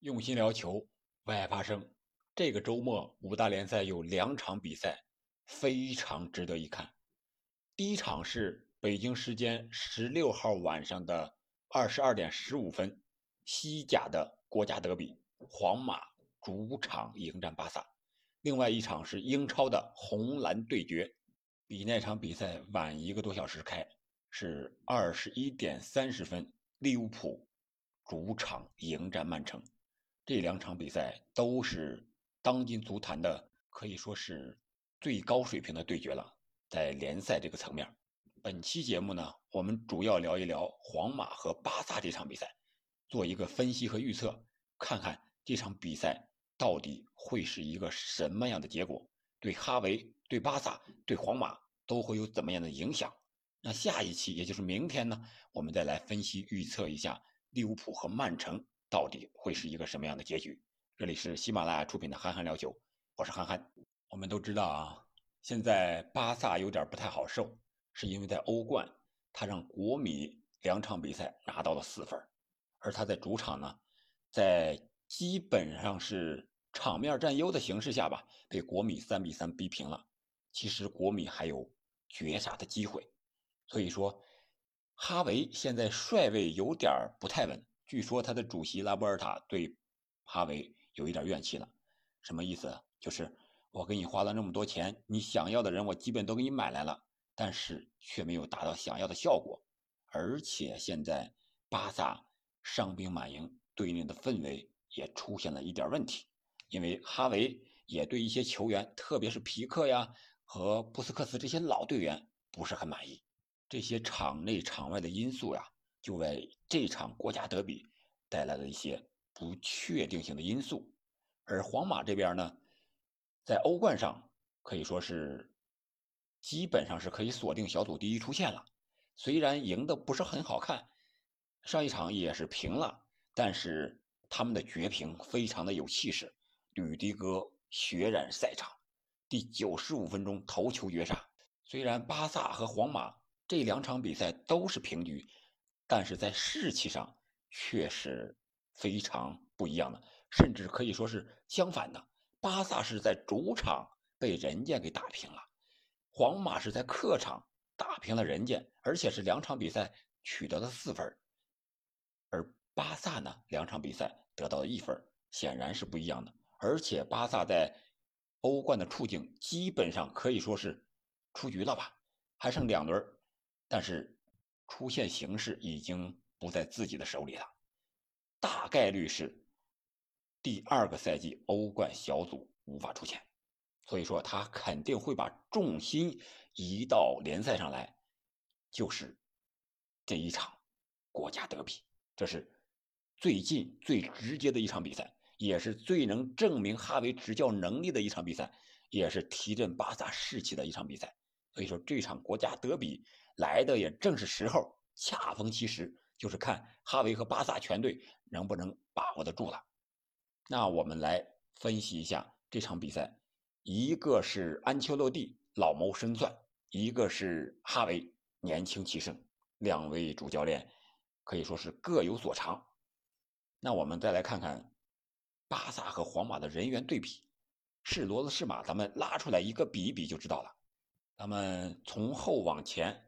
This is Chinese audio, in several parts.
用心聊球，为爱发声。这个周末五大联赛有两场比赛非常值得一看。第一场是北京时间十六号晚上的二十二点十五分，西甲的国家德比，皇马主场迎战巴萨。另外一场是英超的红蓝对决，比那场比赛晚一个多小时开，是二十一点三十分，利物浦主场迎战曼城。这两场比赛都是当今足坛的可以说是最高水平的对决了，在联赛这个层面。本期节目呢，我们主要聊一聊皇马和巴萨这场比赛，做一个分析和预测，看看这场比赛到底会是一个什么样的结果，对哈维、对巴萨、对皇马都会有怎么样的影响。那下一期，也就是明天呢，我们再来分析预测一下利物浦和曼城。到底会是一个什么样的结局？这里是喜马拉雅出品的《憨憨聊球》，我是憨憨。我们都知道啊，现在巴萨有点不太好受，是因为在欧冠，他让国米两场比赛拿到了四分，而他在主场呢，在基本上是场面占优的形势下吧，被国米三比三逼平了。其实国米还有绝杀的机会，所以说，哈维现在帅位有点不太稳。据说他的主席拉波尔塔对哈维有一点怨气了，什么意思？就是我给你花了那么多钱，你想要的人我基本都给你买来了，但是却没有达到想要的效果。而且现在巴萨伤兵满营，队内的氛围也出现了一点问题，因为哈维也对一些球员，特别是皮克呀和布斯克茨这些老队员不是很满意。这些场内场外的因素呀。就为这场国家德比带来了一些不确定性的因素，而皇马这边呢，在欧冠上可以说是基本上是可以锁定小组第一出线了。虽然赢的不是很好看，上一场也是平了，但是他们的绝平非常的有气势。吕迪格血染赛场，第九十五分钟头球绝杀。虽然巴萨和皇马这两场比赛都是平局。但是在士气上却是非常不一样的，甚至可以说是相反的。巴萨是在主场被人家给打平了，皇马是在客场打平了人家，而且是两场比赛取得了四分，而巴萨呢，两场比赛得到了一分，显然是不一样的。而且巴萨在欧冠的处境基本上可以说是出局了吧，还剩两轮，但是。出现形势已经不在自己的手里了，大概率是第二个赛季欧冠小组无法出现，所以说他肯定会把重心移到联赛上来，就是这一场国家德比，这是最近最直接的一场比赛，也是最能证明哈维执教能力的一场比赛，也是提振巴萨士气的一场比赛，所以说这场国家德比。来的也正是时候，恰逢其时，就是看哈维和巴萨全队能不能把握得住了。那我们来分析一下这场比赛，一个是安切洛蒂老谋深算，一个是哈维年轻气盛，两位主教练可以说是各有所长。那我们再来看看巴萨和皇马的人员对比，是骡子是马，咱们拉出来一个比一比就知道了。咱们从后往前。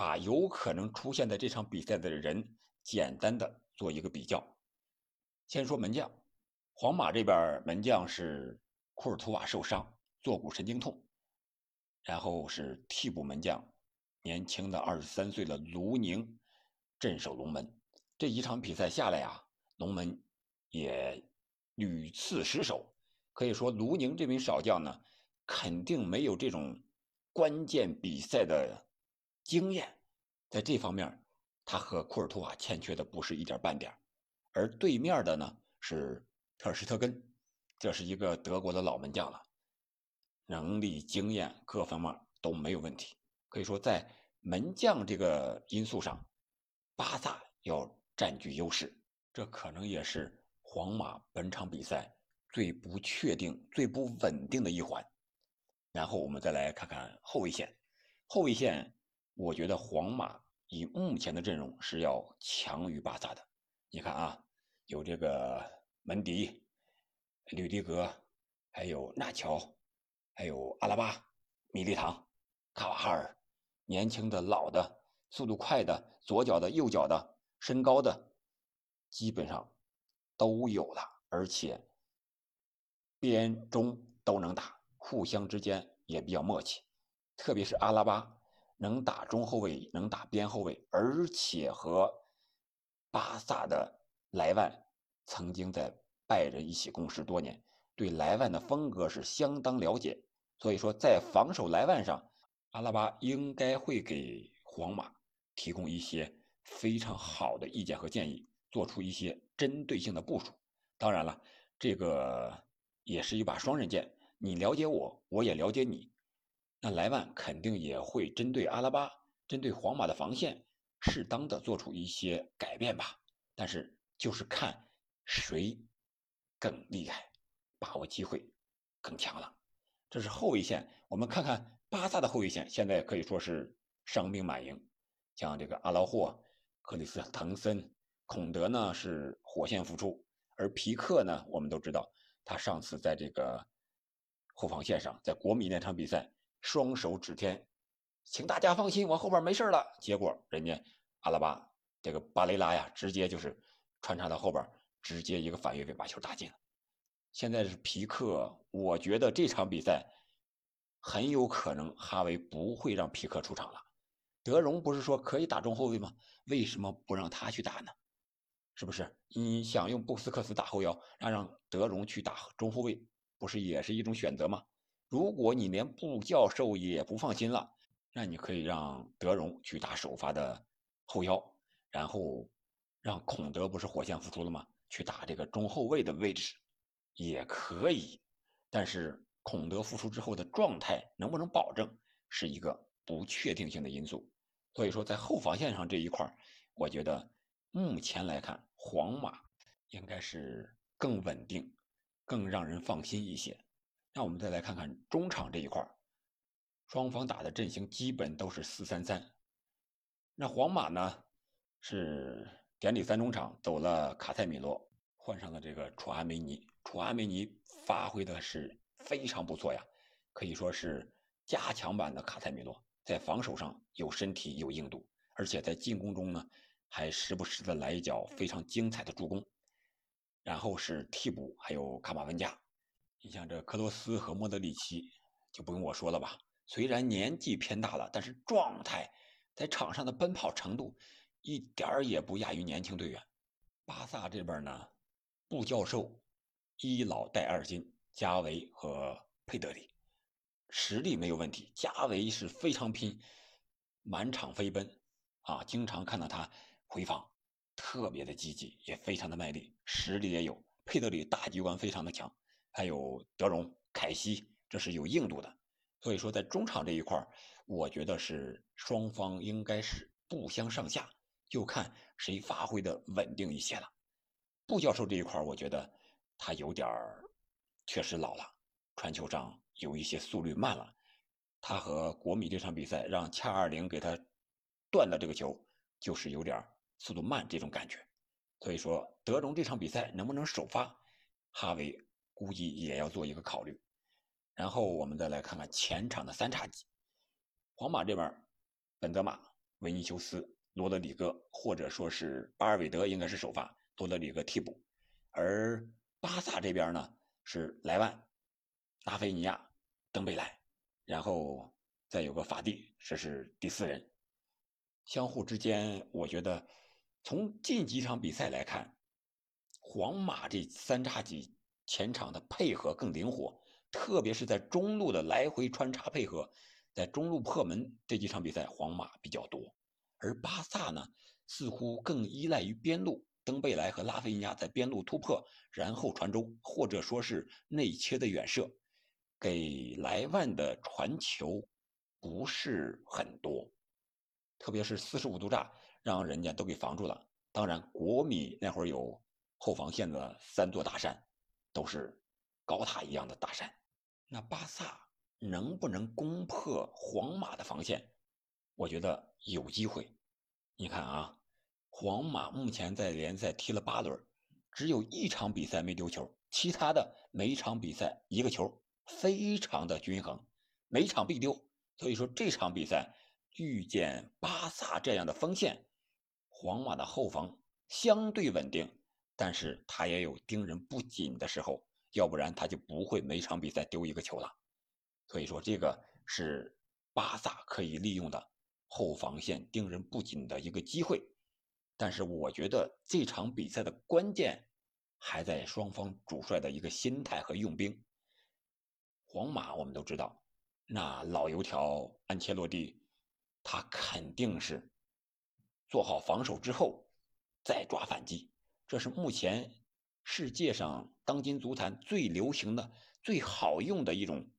把有可能出现在这场比赛的人简单的做一个比较。先说门将，皇马这边门将是库尔图瓦受伤，坐骨神经痛，然后是替补门将，年轻的二十三岁的卢宁镇守龙门。这一场比赛下来啊，龙门也屡次失手，可以说卢宁这名少将呢，肯定没有这种关键比赛的。经验，在这方面，他和库尔图瓦欠缺的不是一点半点而对面的呢是特尔施特根，这是一个德国的老门将了，能力、经验各方面都没有问题。可以说，在门将这个因素上，巴萨要占据优势。这可能也是皇马本场比赛最不确定、最不稳定的一环。然后我们再来看看后卫线，后卫线。我觉得皇马以目前的阵容是要强于巴萨的。你看啊，有这个门迪、吕迪格，还有纳乔，还有阿拉巴、米利唐、卡瓦哈尔，年轻的、老的、速度快的、左脚的、右脚的、身高的，基本上都有了，而且边中都能打，互相之间也比较默契，特别是阿拉巴。能打中后卫，能打边后卫，而且和巴萨的莱万曾经在拜仁一起共事多年，对莱万的风格是相当了解。所以说，在防守莱万上，阿拉巴应该会给皇马提供一些非常好的意见和建议，做出一些针对性的部署。当然了，这个也是一把双刃剑，你了解我，我也了解你。那莱万肯定也会针对阿拉巴，针对皇马的防线，适当的做出一些改变吧。但是就是看谁更厉害，把握机会更强了。这是后卫线，我们看看巴萨的后卫线，现在可以说是伤兵满营。像这个阿劳霍、克里斯滕森、孔德呢是火线复出，而皮克呢，我们都知道他上次在这个后防线上，在国米那场比赛。双手指天，请大家放心，我后边没事了。结果人家阿拉巴这个巴雷拉呀，直接就是穿插到后边，直接一个反越位把球打进了。现在是皮克，我觉得这场比赛很有可能哈维不会让皮克出场了。德容不是说可以打中后卫吗？为什么不让他去打呢？是不是？你想用布斯克斯打后腰，让让德容去打中后卫，不是也是一种选择吗？如果你连布教授也不放心了，那你可以让德容去打首发的后腰，然后让孔德不是火线复出了吗？去打这个中后卫的位置也可以。但是孔德复出之后的状态能不能保证，是一个不确定性的因素。所以说，在后防线上这一块我觉得目前来看，皇马应该是更稳定、更让人放心一些。那我们再来看看中场这一块双方打的阵型基本都是四三三。那皇马呢是典礼三中场走了卡塞米罗，换上了这个楚阿梅尼。楚阿梅尼发挥的是非常不错呀，可以说是加强版的卡塞米罗，在防守上有身体有硬度，而且在进攻中呢还时不时的来一脚非常精彩的助攻。然后是替补还有卡马文加。你像这克罗斯和莫德里奇，就不用我说了吧。虽然年纪偏大了，但是状态在场上的奔跑程度一点儿也不亚于年轻队员。巴萨这边呢，布教授一老带二新，加维和佩德里实力没有问题。加维是非常拼，满场飞奔啊，经常看到他回防，特别的积极，也非常的卖力，实力也有。佩德里大局观非常的强。还有德容、凯西，这是有硬度的，所以说在中场这一块我觉得是双方应该是不相上下，就看谁发挥的稳定一些了。布教授这一块我觉得他有点儿确实老了，传球上有一些速率慢了。他和国米这场比赛让恰二零给他断了这个球，就是有点速度慢这种感觉。所以说德容这场比赛能不能首发，哈维。估计也要做一个考虑，然后我们再来看看前场的三叉戟。皇马这边，本泽马、维尼修斯、罗德里戈，或者说是巴尔韦德应该是首发，罗德里戈替补。而巴萨这边呢是莱万、拉菲尼亚、登贝莱，然后再有个法蒂，这是第四人。相互之间，我觉得从近几场比赛来看，皇马这三叉戟。前场的配合更灵活，特别是在中路的来回穿插配合，在中路破门这几场比赛，皇马比较多，而巴萨呢，似乎更依赖于边路，登贝莱和拉菲尼亚在边路突破，然后传中，或者说是内切的远射，给莱万的传球不是很多，特别是四十五度炸，让人家都给防住了。当然，国米那会儿有后防线的三座大山。都是高塔一样的大山，那巴萨能不能攻破皇马的防线？我觉得有机会。你看啊，皇马目前在联赛踢了八轮，只有一场比赛没丢球，其他的每场比赛一个球，非常的均衡，每场必丢。所以说这场比赛遇见巴萨这样的锋线，皇马的后防相对稳定，但是他也有盯人不紧的时候，要不然他就不会每场比赛丢一个球了。所以说这个是巴萨可以利用的后防线盯人不紧的一个机会。但是我觉得这场比赛的关键还在双方主帅的一个心态和用兵。皇马我们都知道，那老油条安切洛蒂，他肯定是做好防守之后再抓反击，这是目前世界上当今足坛最流行的、最好用的一种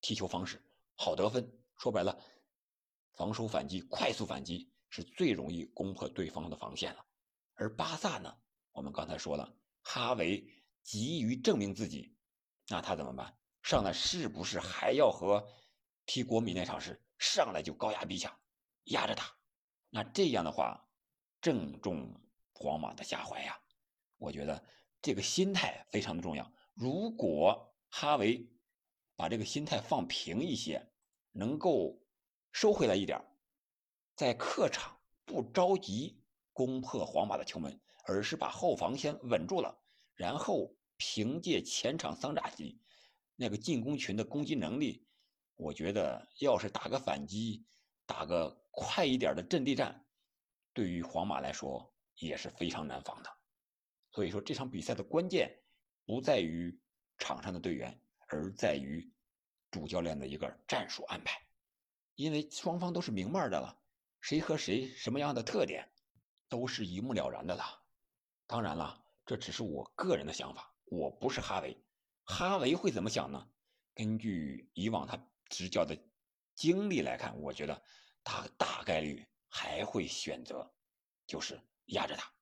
踢球方式，好得分。说白了，防守反击、快速反击。是最容易攻破对方的防线了，而巴萨呢？我们刚才说了，哈维急于证明自己，那他怎么办？上来是不是还要和踢国米那场是上来就高压逼抢，压着打？那这样的话，正中皇马的下怀呀！我觉得这个心态非常的重要。如果哈维把这个心态放平一些，能够收回来一点在客场不着急攻破皇马的球门，而是把后防先稳住了，然后凭借前场桑扎基那个进攻群的攻击能力，我觉得要是打个反击，打个快一点的阵地战，对于皇马来说也是非常难防的。所以说这场比赛的关键不在于场上的队员，而在于主教练的一个战术安排，因为双方都是明面的了。谁和谁什么样的特点，都是一目了然的了。当然了，这只是我个人的想法，我不是哈维。哈维会怎么想呢？根据以往他执教的经历来看，我觉得他大概率还会选择就是压着打，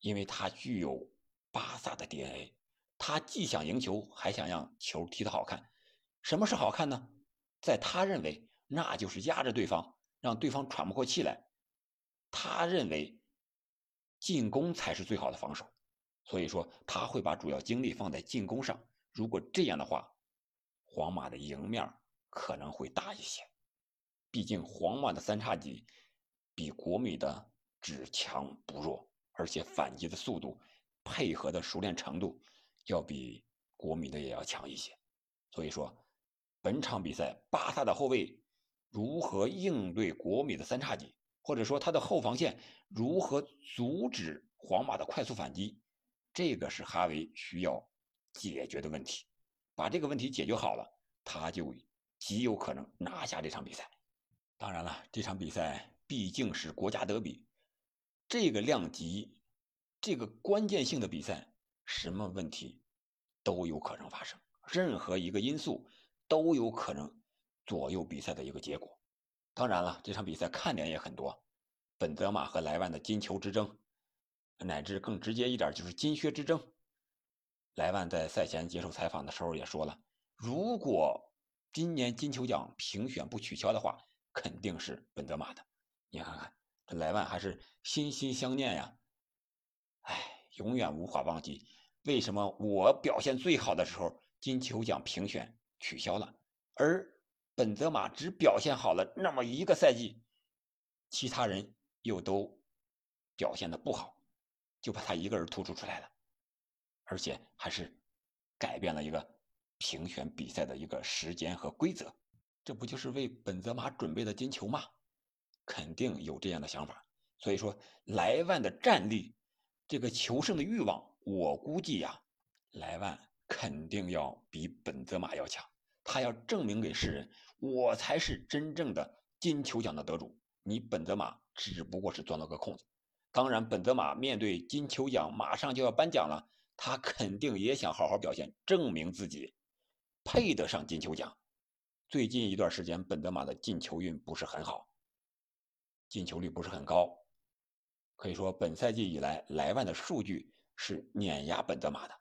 因为他具有巴萨的 DNA，他既想赢球，还想让球踢得好看。什么是好看呢？在他认为，那就是压着对方。让对方喘不过气来，他认为进攻才是最好的防守，所以说他会把主要精力放在进攻上。如果这样的话，皇马的赢面可能会大一些。毕竟皇马的三叉戟比国米的只强不弱，而且反击的速度、配合的熟练程度要比国米的也要强一些。所以说，本场比赛巴萨的后卫。如何应对国米的三叉戟，或者说他的后防线如何阻止皇马的快速反击，这个是哈维需要解决的问题。把这个问题解决好了，他就极有可能拿下这场比赛。当然了，这场比赛毕竟是国家德比，这个量级、这个关键性的比赛，什么问题都有可能发生，任何一个因素都有可能。左右比赛的一个结果，当然了，这场比赛看点也很多，本泽马和莱万的金球之争，乃至更直接一点就是金靴之争。莱万在赛前接受采访的时候也说了，如果今年金球奖评选不取消的话，肯定是本泽马的。你看看莱万还是心心相念呀，哎，永远无法忘记为什么我表现最好的时候金球奖评选取消了，而。本泽马只表现好了那么一个赛季，其他人又都表现的不好，就把他一个人突出出来了，而且还是改变了一个评选比赛的一个时间和规则，这不就是为本泽马准备的金球吗？肯定有这样的想法。所以说，莱万的战力，这个求胜的欲望，我估计呀，莱万肯定要比本泽马要强。他要证明给世人，我才是真正的金球奖的得主。你本泽马只不过是钻了个空子。当然，本泽马面对金球奖马上就要颁奖了，他肯定也想好好表现，证明自己配得上金球奖。最近一段时间，本泽马的进球运不是很好，进球率不是很高。可以说，本赛季以来，莱万的数据是碾压本泽马的。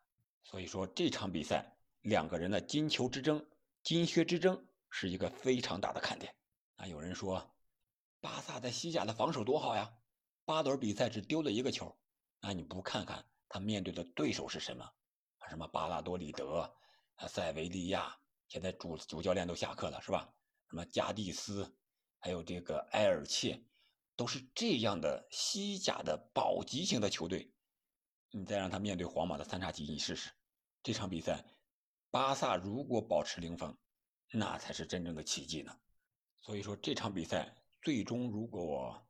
所以说，这场比赛两个人的金球之争。金靴之争是一个非常大的看点。那有人说，巴萨在西甲的防守多好呀，八轮比赛只丢了一个球。那你不看看他面对的对手是什么？什么巴拉多里德、啊塞维利亚，现在主主教练都下课了，是吧？什么加蒂斯，还有这个埃尔切，都是这样的西甲的保级型的球队。你再让他面对皇马的三叉戟，你试试。这场比赛，巴萨如果保持零封，那才是真正的奇迹呢。所以说这场比赛最终如果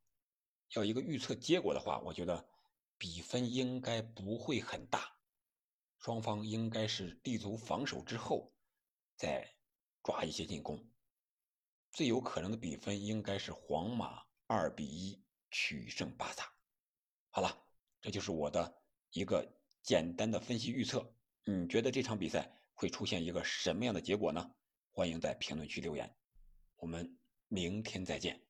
要一个预测结果的话，我觉得比分应该不会很大，双方应该是立足防守之后再抓一些进攻。最有可能的比分应该是皇马二比一取胜巴萨。好了，这就是我的一个简单的分析预测。你觉得这场比赛会出现一个什么样的结果呢？欢迎在评论区留言。我们明天再见。